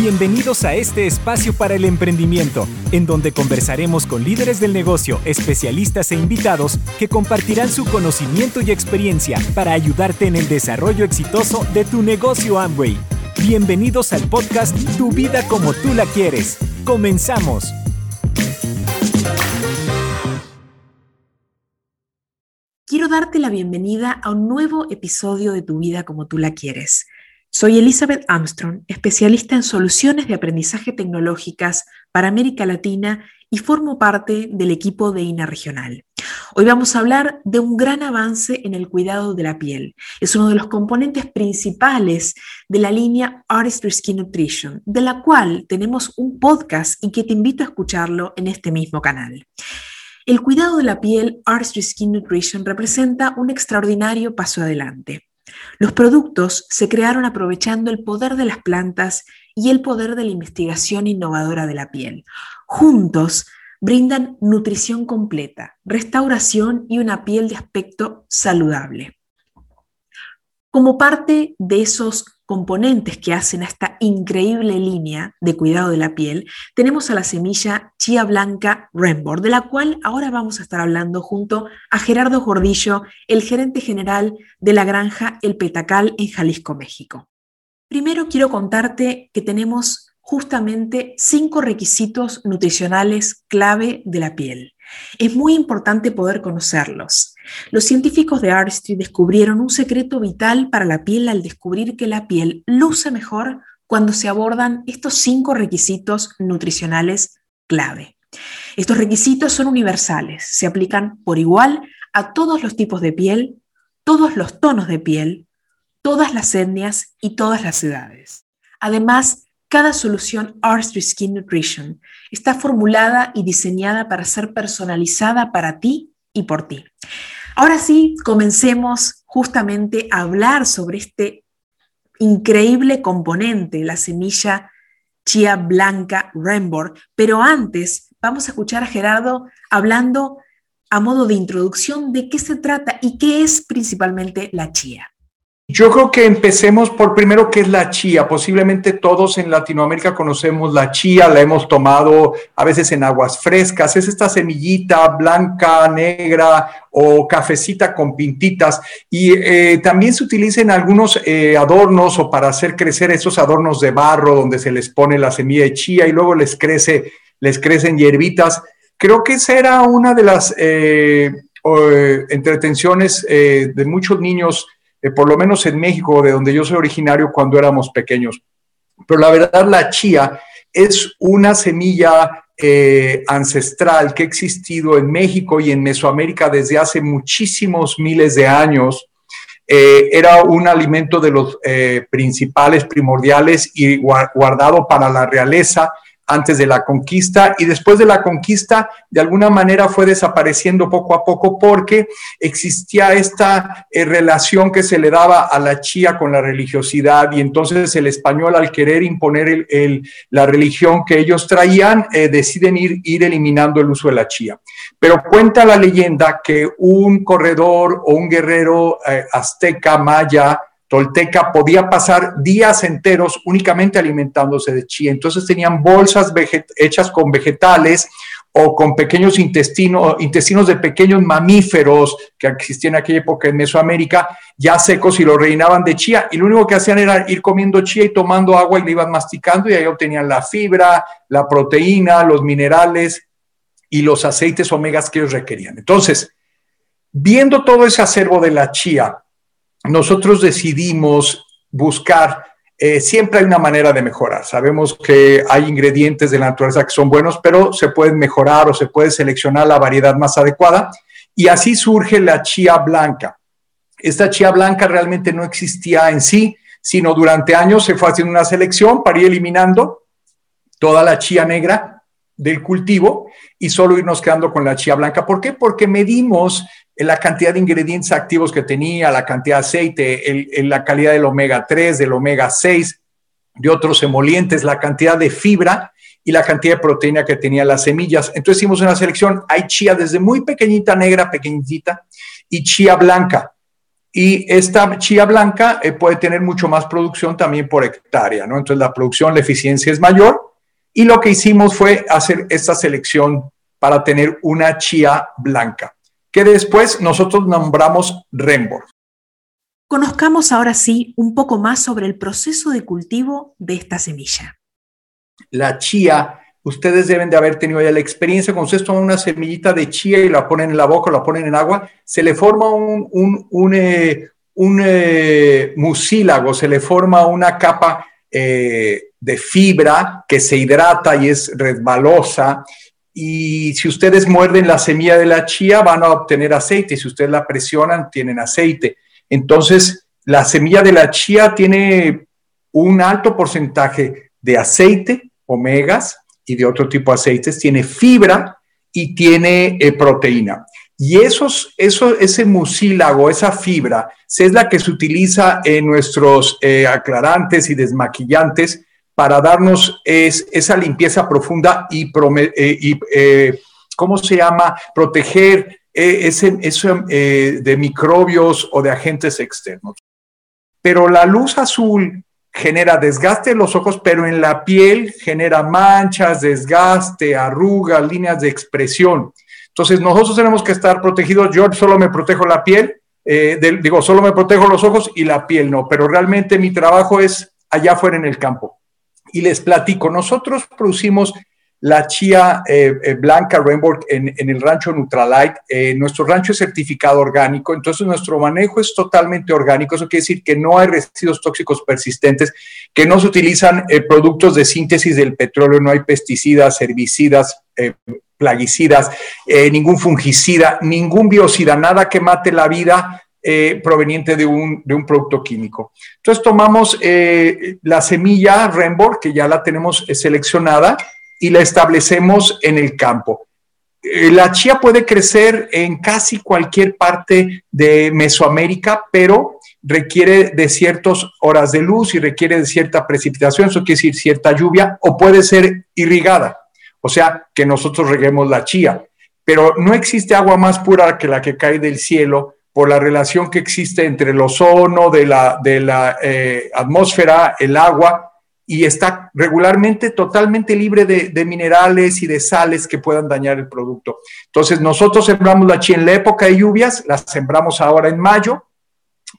Bienvenidos a este espacio para el emprendimiento, en donde conversaremos con líderes del negocio, especialistas e invitados que compartirán su conocimiento y experiencia para ayudarte en el desarrollo exitoso de tu negocio Amway. Bienvenidos al podcast Tu vida como tú la quieres. Comenzamos. Quiero darte la bienvenida a un nuevo episodio de Tu vida como tú la quieres. Soy Elizabeth Armstrong, especialista en soluciones de aprendizaje tecnológicas para América Latina y formo parte del equipo de INA Regional. Hoy vamos a hablar de un gran avance en el cuidado de la piel. Es uno de los componentes principales de la línea Artistry Skin Nutrition, de la cual tenemos un podcast y que te invito a escucharlo en este mismo canal. El cuidado de la piel Artistry Skin Nutrition representa un extraordinario paso adelante. Los productos se crearon aprovechando el poder de las plantas y el poder de la investigación innovadora de la piel. Juntos brindan nutrición completa, restauración y una piel de aspecto saludable. Como parte de esos componentes que hacen a esta increíble línea de cuidado de la piel, tenemos a la semilla chía blanca Rainbow, de la cual ahora vamos a estar hablando junto a Gerardo Gordillo, el gerente general de la granja El Petacal en Jalisco, México. Primero quiero contarte que tenemos justamente cinco requisitos nutricionales clave de la piel. Es muy importante poder conocerlos. Los científicos de Artistry descubrieron un secreto vital para la piel al descubrir que la piel luce mejor cuando se abordan estos cinco requisitos nutricionales clave. Estos requisitos son universales, se aplican por igual a todos los tipos de piel, todos los tonos de piel, todas las etnias y todas las edades. Además, cada solución Artistry Skin Nutrition está formulada y diseñada para ser personalizada para ti y por ti. Ahora sí, comencemos justamente a hablar sobre este increíble componente, la semilla chía blanca Rainbow, pero antes vamos a escuchar a Gerardo hablando a modo de introducción de qué se trata y qué es principalmente la chía. Yo creo que empecemos por primero qué es la chía. Posiblemente todos en Latinoamérica conocemos la chía, la hemos tomado a veces en aguas frescas. Es esta semillita blanca, negra o cafecita con pintitas. Y eh, también se utiliza en algunos eh, adornos o para hacer crecer esos adornos de barro donde se les pone la semilla de chía y luego les crece, les crecen hierbitas. Creo que esa era una de las eh, entretenciones de muchos niños eh, por lo menos en México, de donde yo soy originario, cuando éramos pequeños. Pero la verdad, la chía es una semilla eh, ancestral que ha existido en México y en Mesoamérica desde hace muchísimos miles de años. Eh, era un alimento de los principales, primordiales y guardado para la realeza antes de la conquista y después de la conquista de alguna manera fue desapareciendo poco a poco porque existía esta eh, relación que se le daba a la chía con la religiosidad y entonces el español al querer imponer la religión que ellos traían eh, deciden ir, ir eliminando el uso de la chía. Pero cuenta la leyenda que un corredor o un guerrero eh, azteca, maya, tolteca podía pasar días enteros únicamente alimentándose de chía. Entonces tenían bolsas hechas con vegetales o con pequeños intestinos, intestinos de pequeños mamíferos que existían en aquella época en Mesoamérica, ya secos y lo rellenaban de chía. Y lo único que hacían era ir comiendo chía y tomando agua y le iban masticando y ahí obtenían la fibra, la proteína, los minerales y los aceites omegas que ellos requerían. Entonces, viendo todo ese acervo de la chía, nosotros decidimos buscar, eh, siempre hay una manera de mejorar. Sabemos que hay ingredientes de la naturaleza que son buenos, pero se pueden mejorar o se puede seleccionar la variedad más adecuada. Y así surge la chía blanca. Esta chía blanca realmente no existía en sí, sino durante años se fue haciendo una selección para ir eliminando toda la chía negra del cultivo y solo irnos quedando con la chía blanca. ¿Por qué? Porque medimos la cantidad de ingredientes activos que tenía, la cantidad de aceite, la calidad del omega 3, del omega 6, de otros emolientes, la cantidad de fibra y la cantidad de proteína que tenía las semillas. Entonces hicimos una selección, hay chía desde muy pequeñita, negra, pequeñita, y chía blanca. Y esta chía blanca eh, puede tener mucho más producción también por hectárea, ¿no? Entonces la producción, la eficiencia es mayor. Y lo que hicimos fue hacer esta selección para tener una chía blanca, que después nosotros nombramos Rembor. Conozcamos ahora sí un poco más sobre el proceso de cultivo de esta semilla. La chía, ustedes deben de haber tenido ya la experiencia, cuando ustedes toman una semillita de chía y la ponen en la boca, la ponen en agua, se le forma un, un, eh, eh, mucílago, se le forma una capa eh, de fibra que se hidrata y es resbalosa y si ustedes muerden la semilla de la chía van a obtener aceite, si ustedes la presionan tienen aceite. Entonces, la semilla de la chía tiene un alto porcentaje de aceite, omegas y de otro tipo de aceites, tiene fibra y tiene eh, proteína. Y esos, eso, ese mucílago, esa fibra, es la que se utiliza en nuestros eh, aclarantes y desmaquillantes para darnos esa limpieza profunda y, eh, eh, ¿cómo se llama? Proteger eh, ese, eso de microbios o de agentes externos. Pero la luz azul genera desgaste en los ojos, pero en la piel genera manchas, desgaste, arrugas, líneas de expresión. Entonces nosotros tenemos que estar protegidos. Yo solo me protejo la piel, digo, solo me protejo los ojos y la piel no, pero realmente mi trabajo es allá afuera en el campo. Y les platico, nosotros producimos la chía eh, eh, blanca Rainbow en, el rancho Nutralite. Eh, nuestro rancho es certificado orgánico, entonces nuestro manejo es totalmente orgánico. Eso quiere decir que no hay residuos tóxicos persistentes, que no se utilizan productos de síntesis del petróleo, no hay pesticidas, herbicidas, plaguicidas, ningún fungicida, ningún biocida, nada que mate la vida eh, proveniente de un, producto químico. Entonces tomamos eh, la semilla Rembor, que ya la tenemos eh, seleccionada, y la establecemos en el campo. la chía puede crecer en casi cualquier parte de Mesoamérica, pero requiere de ciertas horas de luz y requiere de cierta precipitación, eso quiere decir cierta lluvia, o puede ser irrigada, o sea, que nosotros reguemos la chía. Pero no existe agua más pura que la que cae del cielo por la relación que existe entre el ozono de la, de la eh, atmósfera, el agua, y está regularmente totalmente libre de, minerales y de sales que puedan dañar el producto. Entonces, nosotros sembramos la chía en la época de lluvias, la sembramos ahora en mayo,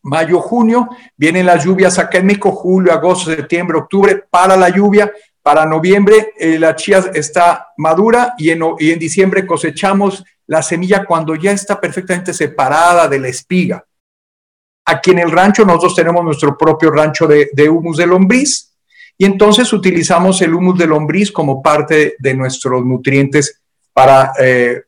mayo, junio, vienen las lluvias acá en julio, agosto, septiembre, octubre, para la lluvia, para noviembre eh, la chía está madura y en diciembre cosechamos la semilla cuando ya está perfectamente separada de la espiga. Aquí en el rancho nosotros tenemos nuestro propio rancho de, humus de lombriz y entonces utilizamos el humus de lombriz como parte de nuestros nutrientes para, eh,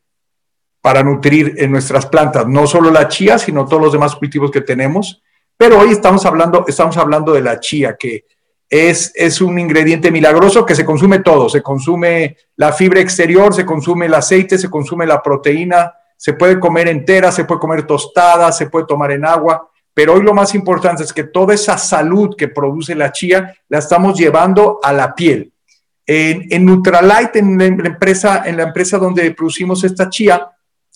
para nutrir en nuestras plantas, no solo la chía, sino todos los demás cultivos que tenemos. Pero hoy estamos hablando, estamos hablando de la chía, que es, un ingrediente milagroso que se consume todo, se consume la fibra exterior, se consume el aceite, se consume la proteína, se puede comer entera, se puede comer tostada, se puede tomar en agua, pero hoy lo más importante es que toda esa salud que produce la chía la estamos llevando a la piel. En, en Nutralite, en la, empresa, en la empresa donde producimos esta chía,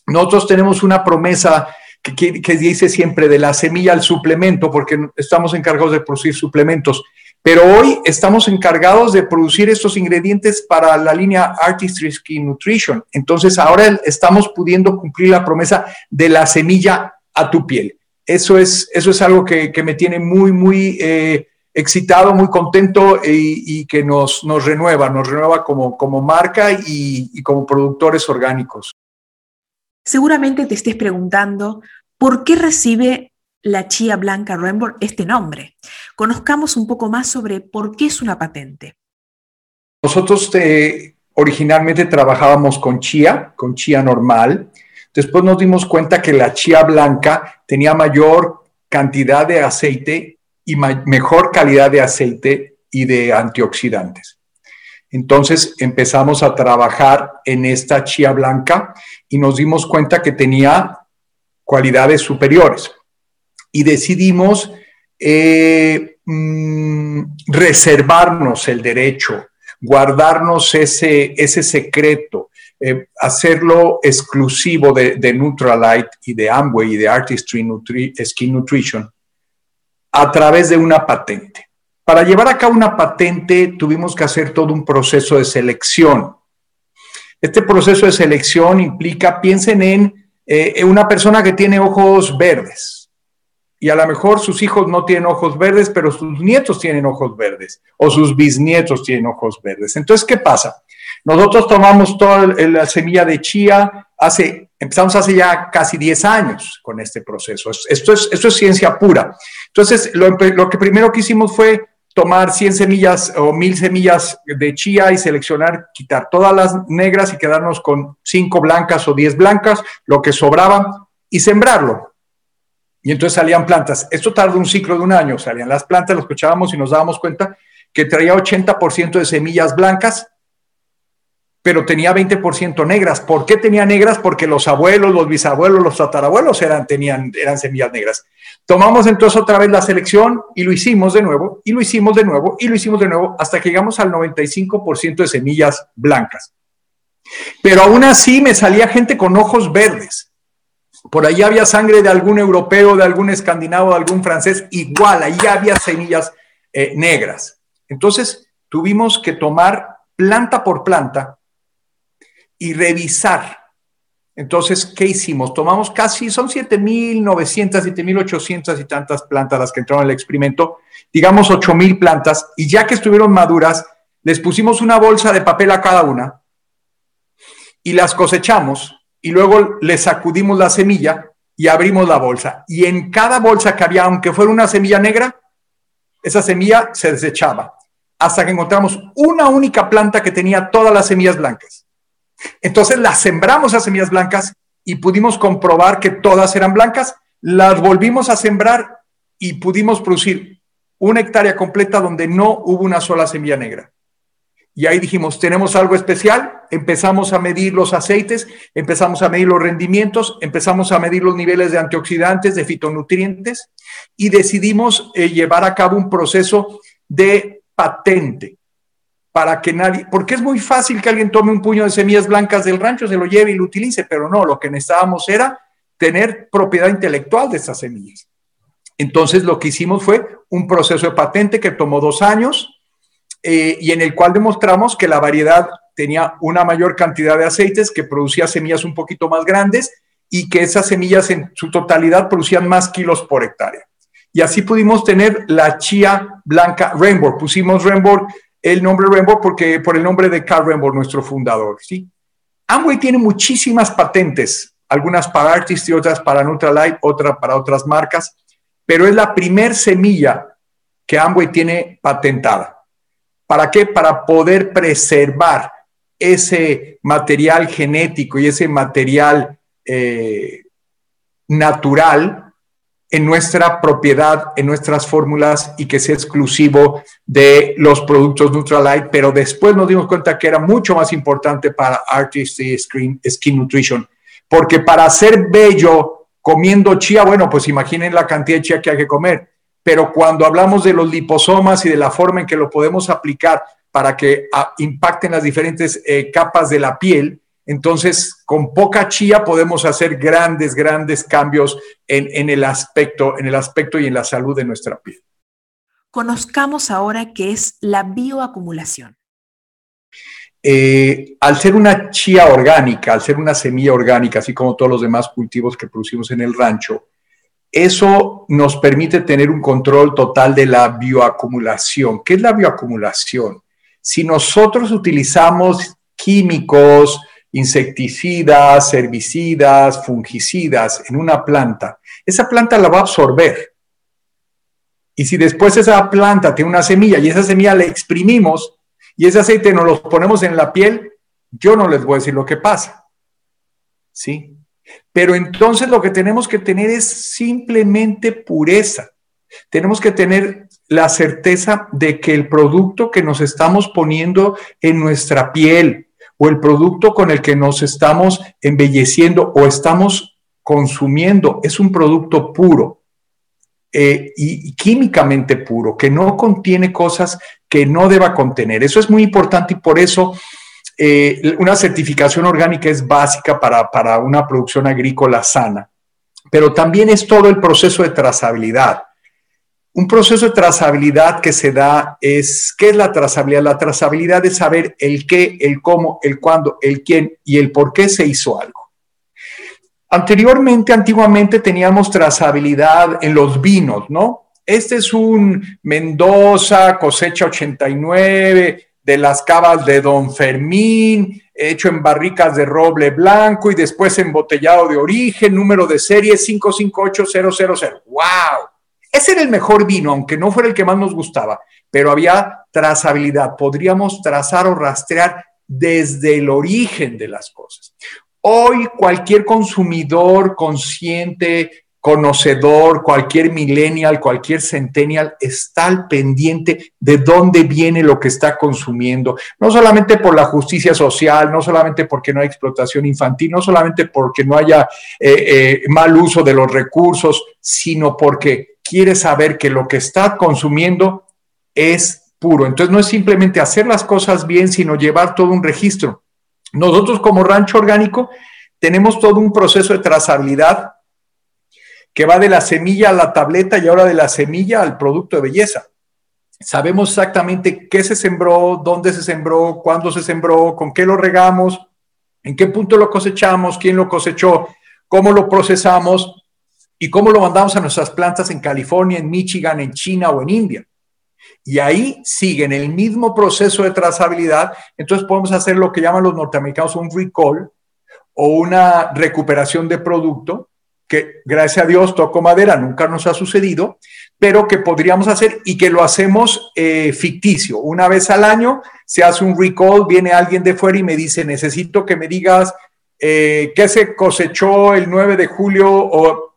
nosotros tenemos una promesa que, que dice siempre de la semilla al suplemento, porque estamos encargados de producir suplementos pero hoy estamos encargados de producir estos ingredientes para la línea Artistry Skin Nutrition. Entonces ahora estamos pudiendo cumplir la promesa de la semilla a tu piel. Eso es, eso es algo que, me tiene muy, muy eh, excitado, muy contento y, que nos, nos, renueva, nos renueva como, como marca y como productores orgánicos. Seguramente te estés preguntando, ¿por qué recibe la chía blanca Rainbow este nombre. Conozcamos un poco más sobre por qué es una patente. Nosotros eh, originalmente trabajábamos con chía, con chía normal. Después nos dimos cuenta que la chía blanca tenía mayor cantidad de aceite y mejor calidad de aceite y de antioxidantes. Entonces empezamos a trabajar en esta chía blanca y nos dimos cuenta que tenía cualidades superiores y decidimos eh, mm, reservarnos el derecho, guardarnos ese, ese secreto, eh, hacerlo exclusivo de, de Nutralite y de Amway y de Artistry Skin Nutrition a través de una patente. Para llevar a cabo una patente tuvimos que hacer todo un proceso de selección. Este proceso de selección implica, piensen en eh, una persona que tiene ojos verdes y a lo mejor sus hijos no tienen ojos verdes, pero sus nietos tienen ojos verdes o sus bisnietos tienen ojos verdes. Entonces, ¿qué pasa? Nosotros tomamos toda la semilla de chía, hace, empezamos hace ya casi 10 años con este proceso. Esto es, esto es ciencia pura. Entonces, lo, lo que primero que hicimos fue tomar 100 semillas o 1000 semillas de chía y seleccionar, quitar todas las negras y quedarnos con 5 blancas o 10 blancas, lo que sobraba, y sembrarlo. Y entonces salían plantas. Esto tardó un ciclo de un año. Salían las plantas, lo escuchábamos y nos dábamos cuenta que traía 80% de semillas blancas, pero tenía 20% negras. ¿Por qué tenía negras? Porque los abuelos, los bisabuelos, los tatarabuelos eran, tenían, eran semillas negras. Tomamos entonces otra vez la selección y lo hicimos de nuevo, y lo hicimos de nuevo, y lo hicimos de nuevo, hasta que llegamos al 95% de semillas blancas. Pero aún así me salía gente con ojos verdes. Por ahí había sangre de algún europeo, de algún escandinavo, de algún francés, igual, ahí había semillas eh, negras. Entonces tuvimos que tomar planta por planta y revisar. Entonces, ¿qué hicimos? Tomamos casi, son 7.900, 7.800 y tantas plantas las que entraron al experimento, digamos 8.000 plantas, y ya que estuvieron maduras, les pusimos una bolsa de papel a cada una y las cosechamos y luego le sacudimos la semilla y abrimos la bolsa. Y en cada bolsa que había, aunque fuera una semilla negra, esa semilla se desechaba hasta que encontramos una única planta que tenía todas las semillas blancas. Entonces las sembramos a semillas blancas y pudimos comprobar que todas eran blancas, las volvimos a sembrar y pudimos producir una hectárea completa donde no hubo una sola semilla negra. Y ahí dijimos, tenemos algo especial, empezamos a medir los aceites, empezamos a medir los rendimientos, empezamos a medir los niveles de antioxidantes, de fitonutrientes y decidimos eh, llevar a cabo un proceso de patente para que nadie, porque es muy fácil que alguien tome un puño de semillas blancas del rancho, se lo lleve y lo utilice, pero no, lo que necesitábamos era tener propiedad intelectual de esas semillas. Entonces lo que hicimos fue un proceso de patente que tomó dos años, eh, y en el cual demostramos que la variedad tenía una mayor cantidad de aceites, que producía semillas un poquito más grandes y que esas semillas en su totalidad producían más kilos por hectárea. Y así pudimos tener la chía blanca Rainbow. Pusimos Rainbow, el nombre Rainbow porque por el nombre de Carl Rainbow, nuestro fundador. ¿sí? Amway tiene muchísimas patentes, algunas para Artist y otras para Nutralight, otra para otras marcas, pero es la primer semilla que Amway tiene patentada. ¿Para qué? Para poder preservar ese material genético y ese material eh, natural en nuestra propiedad, en nuestras fórmulas y que sea exclusivo de los productos Nutralite, pero después nos dimos cuenta que era mucho más importante para Artist Skin, Skin Nutrition, porque para ser bello comiendo chía, bueno, pues imaginen la cantidad de chía que hay que comer pero cuando hablamos de los liposomas y de la forma en que lo podemos aplicar para que ah, impacten las diferentes eh, capas de la piel, entonces con poca chía podemos hacer grandes, grandes cambios en, el aspecto, en el aspecto y en la salud de nuestra piel. Conozcamos ahora qué es la bioacumulación. Eh, al ser una chía orgánica, al ser una semilla orgánica, así como todos los demás cultivos que producimos en el rancho, eso nos permite tener un control total de la bioacumulación. ¿Qué es la bioacumulación? Si nosotros utilizamos químicos, insecticidas, herbicidas, fungicidas en una planta, esa planta la va a absorber. Y si después esa planta tiene una semilla y esa semilla la exprimimos y ese aceite nos lo ponemos en la piel, yo no les voy a decir lo que pasa. ¿Sí? Pero entonces lo que tenemos que tener es simplemente pureza. Tenemos que tener la certeza de que el producto que nos estamos poniendo en nuestra piel o el producto con el que nos estamos embelleciendo o estamos consumiendo es un producto puro eh, y, y químicamente puro, que no contiene cosas que no deba contener. Eso es muy importante y por eso eh, una certificación orgánica es básica para, para una producción agrícola sana, pero también es todo el proceso de trazabilidad. Un proceso de trazabilidad que se da es, ¿qué es la trazabilidad? La trazabilidad es saber el qué, el cómo, el cuándo, el quién y el por qué se hizo algo. Anteriormente, antiguamente teníamos trazabilidad en los vinos, ¿no? Este es un Mendoza, cosecha 89, de las cavas de Don Fermín, hecho en barricas de roble blanco y después embotellado de origen, número de serie 558000. ¡Wow! Ese era el mejor vino, aunque no fuera el que más nos gustaba, pero había trazabilidad. Podríamos trazar o rastrear desde el origen de las cosas. Hoy cualquier consumidor consciente, conocedor, cualquier millennial, cualquier centennial está al pendiente de dónde viene lo que está consumiendo, no solamente por la justicia social, no solamente porque no hay explotación infantil, no solamente porque no haya eh, eh, mal uso de los recursos, sino porque quiere saber que lo que está consumiendo es puro. Entonces no es simplemente hacer las cosas bien, sino llevar todo un registro. Nosotros como rancho orgánico tenemos todo un proceso de trazabilidad que va de la semilla a la tableta y ahora de la semilla al producto de belleza. Sabemos exactamente qué se sembró, dónde se sembró, cuándo se sembró, con qué lo regamos, en qué punto lo cosechamos, quién lo cosechó, cómo lo procesamos y cómo lo mandamos a nuestras plantas en California, en Michigan, en China o en India. Y ahí siguen el mismo proceso de trazabilidad. Entonces podemos hacer lo que llaman los norteamericanos un recall o una recuperación de producto que gracias a Dios toco madera, nunca nos ha sucedido, pero que podríamos hacer y que lo hacemos eh, ficticio. Una vez al año se hace un recall, viene alguien de fuera y me dice, necesito que me digas eh, qué se cosechó el 9 de julio o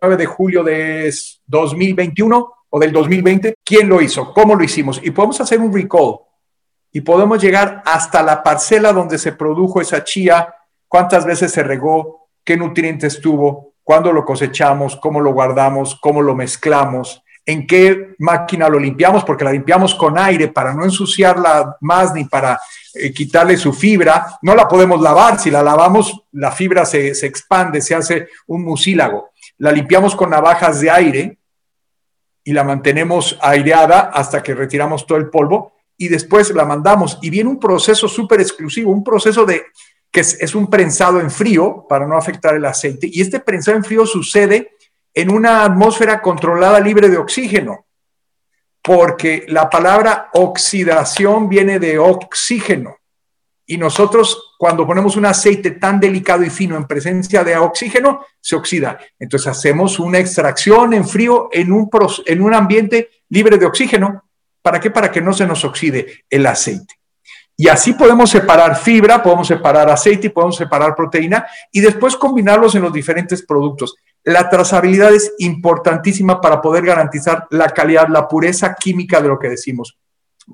9 de julio de 2021 o del 2020, quién lo hizo, cómo lo hicimos. Y podemos hacer un recall y podemos llegar hasta la parcela donde se produjo esa chía, cuántas veces se regó, qué nutrientes tuvo, cuándo lo cosechamos, cómo lo guardamos, cómo lo mezclamos, en qué máquina lo limpiamos, porque la limpiamos con aire para no ensuciarla más ni para eh, quitarle su fibra. No la podemos lavar, si la lavamos la fibra se, se expande, se hace un mucílago. La limpiamos con navajas de aire y la mantenemos aireada hasta que retiramos todo el polvo y después la mandamos. Y viene un proceso súper exclusivo, un proceso de que es, un prensado en frío para no afectar el aceite. Y este prensado en frío sucede en una atmósfera controlada libre de oxígeno, porque la palabra oxidación viene de oxígeno. Y nosotros, cuando ponemos un aceite tan delicado y fino en presencia de oxígeno, se oxida. Entonces hacemos una extracción en frío en un, en un ambiente libre de oxígeno. ¿Para qué? Para que no se nos oxide el aceite. Y así podemos separar fibra, podemos separar aceite y podemos separar proteína y después combinarlos en los diferentes productos. La trazabilidad es importantísima para poder garantizar la calidad, la pureza química de lo que decimos.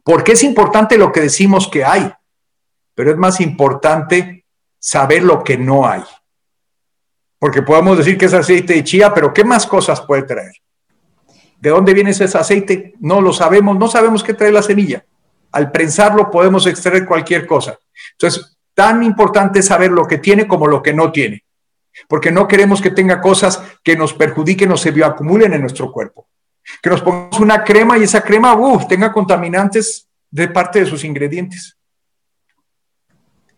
Porque es importante lo que decimos que hay, pero es más importante saber lo que no hay. Porque podemos decir que es aceite de chía, pero ¿qué más cosas puede traer? ¿De dónde viene ese aceite? No lo sabemos, no sabemos qué trae la semilla al prensarlo podemos extraer cualquier cosa. Entonces, tan importante es saber lo que tiene como lo que no tiene, porque no queremos que tenga cosas que nos perjudiquen o se bioacumulen en nuestro cuerpo. Que nos pongamos una crema y esa crema tenga contaminantes de parte de sus ingredientes.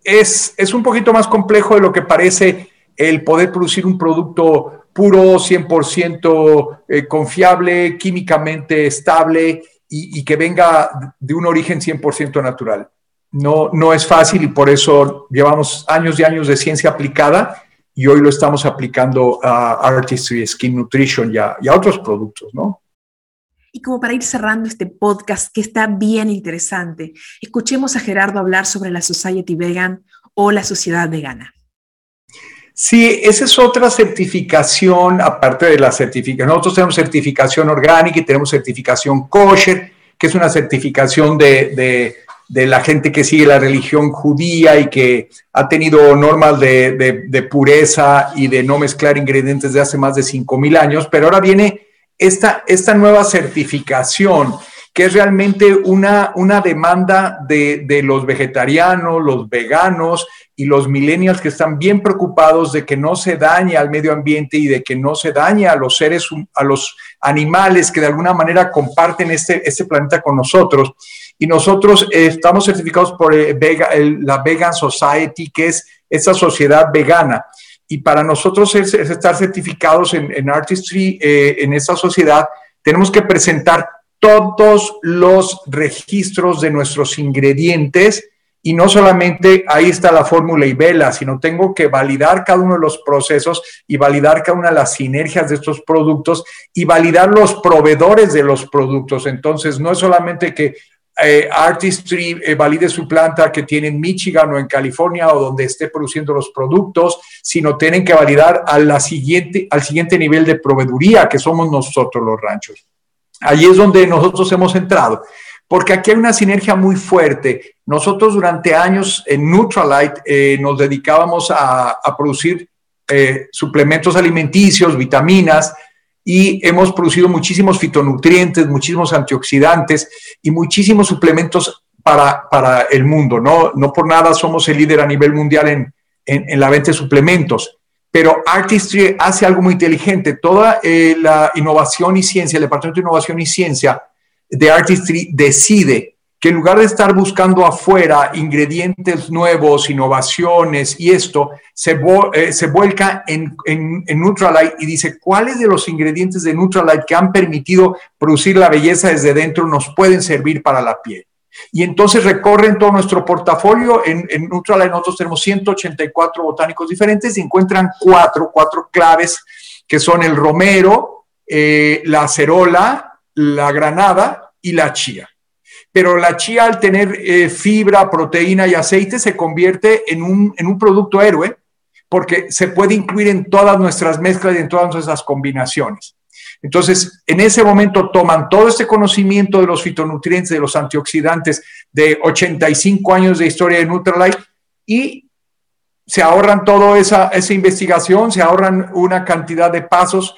Es, es un poquito más complejo de lo que parece el poder producir un producto puro, 100% eh, confiable, químicamente estable y, que venga de un origen 100% natural. No, no es fácil y por eso llevamos años y años de ciencia aplicada y hoy lo estamos aplicando a Artistry, Skin Nutrition y a, y a otros productos, ¿no? Y como para ir cerrando este podcast que está bien interesante, escuchemos a Gerardo hablar sobre la Society Vegan o la Sociedad Vegana. Sí, esa es otra certificación, aparte de la certificación. Nosotros tenemos certificación orgánica y tenemos certificación kosher, que es una certificación de, la gente que sigue la religión judía y que ha tenido normas de, pureza y de no mezclar ingredientes de hace más de 5.000 años, pero ahora viene esta, esta nueva certificación que es realmente una, una demanda de, de los vegetarianos, los veganos y los millennials que están bien preocupados de que no se dañe al medio ambiente y de que no se dañe a los seres, a los animales que de alguna manera comparten este, este planeta con nosotros. Y nosotros eh, estamos certificados por eh, la Vegan Society, que es esa sociedad vegana. Y para nosotros estar certificados en, Artistry, eh, en esa sociedad, tenemos que presentar todos los registros de nuestros ingredientes y no solamente ahí está la fórmula y vela, sino tengo que validar cada uno de los procesos y validar cada una de las sinergias de estos productos y validar los proveedores de los productos. Entonces, no es solamente que eh, Artistry eh, valide su planta que tiene en Michigan o en California o donde esté produciendo los productos, sino tienen que validar a la siguiente, al siguiente nivel de proveeduría, que somos nosotros los ranchos. Allí es donde nosotros hemos entrado, porque aquí hay una sinergia muy fuerte. Nosotros durante años en Neutralite eh, nos dedicábamos a, producir eh, suplementos alimenticios, vitaminas, y hemos producido muchísimos fitonutrientes, muchísimos antioxidantes y muchísimos suplementos para, para el mundo. ¿no? no por nada somos el líder a nivel mundial en, en la venta de suplementos pero Artistry hace algo muy inteligente. Toda eh, la innovación y ciencia, el Departamento de Innovación y Ciencia de Artistry decide que en lugar de estar buscando afuera ingredientes nuevos, innovaciones y esto, se, eh, se vuelca en, en, en Neutralite y dice cuáles de los ingredientes de Neutralite que han permitido producir la belleza desde dentro nos pueden servir para la piel. Y entonces recorren todo nuestro portafolio. En, en nosotros tenemos 184 botánicos diferentes y encuentran cuatro, cuatro claves que son el romero, eh, la acerola, la granada y la chía. Pero la chía al tener eh, fibra, proteína y aceite se convierte en un, en un producto héroe porque se puede incluir en todas nuestras mezclas y en todas nuestras combinaciones. Entonces, en ese momento toman todo este conocimiento de los fitonutrientes, de los antioxidantes, de 85 años de historia de Nutrilite y se ahorran toda esa, esa investigación, se ahorran una cantidad de pasos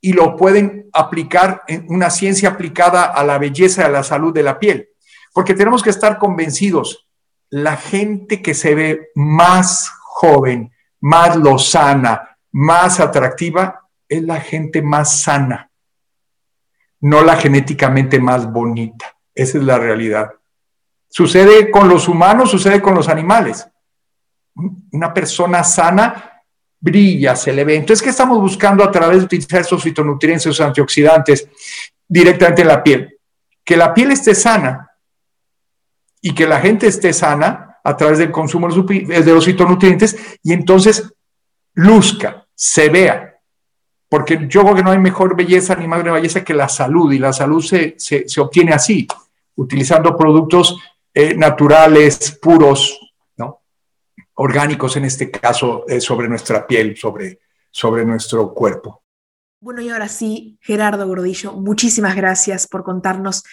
y lo pueden aplicar en una ciencia aplicada a la belleza a la salud de la piel. Porque tenemos que estar convencidos, la gente que se ve más joven, más lozana, más atractiva, es la gente más sana, no la genéticamente más bonita. Esa es la realidad. Sucede con los humanos, sucede con los animales. Una persona sana brilla, se le ve. Entonces, ¿qué estamos buscando a través de utilizar esos fitonutrientes, esos antioxidantes directamente en la piel? Que la piel esté sana y que la gente esté sana a través del consumo de los fitonutrientes y entonces luzca, se vea, porque yo creo que no hay mejor belleza ni más belleza que la salud, y la salud se, obtiene así, utilizando productos eh, naturales, puros, ¿no? orgánicos en este caso, eh, sobre nuestra piel, sobre, sobre nuestro cuerpo. Bueno, y ahora sí, Gerardo Gordillo, muchísimas gracias por contarnos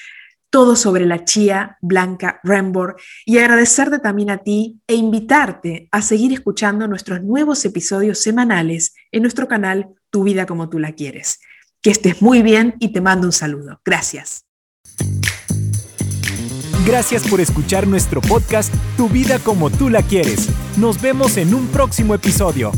todo sobre la chía blanca Rembor y agradecerte también a ti e invitarte a seguir escuchando nuestros nuevos episodios semanales en nuestro canal Tu vida como tú la quieres. Que estés muy bien y te mando un saludo. Gracias. Gracias por escuchar nuestro podcast Tu vida como tú la quieres. Nos vemos en un próximo episodio.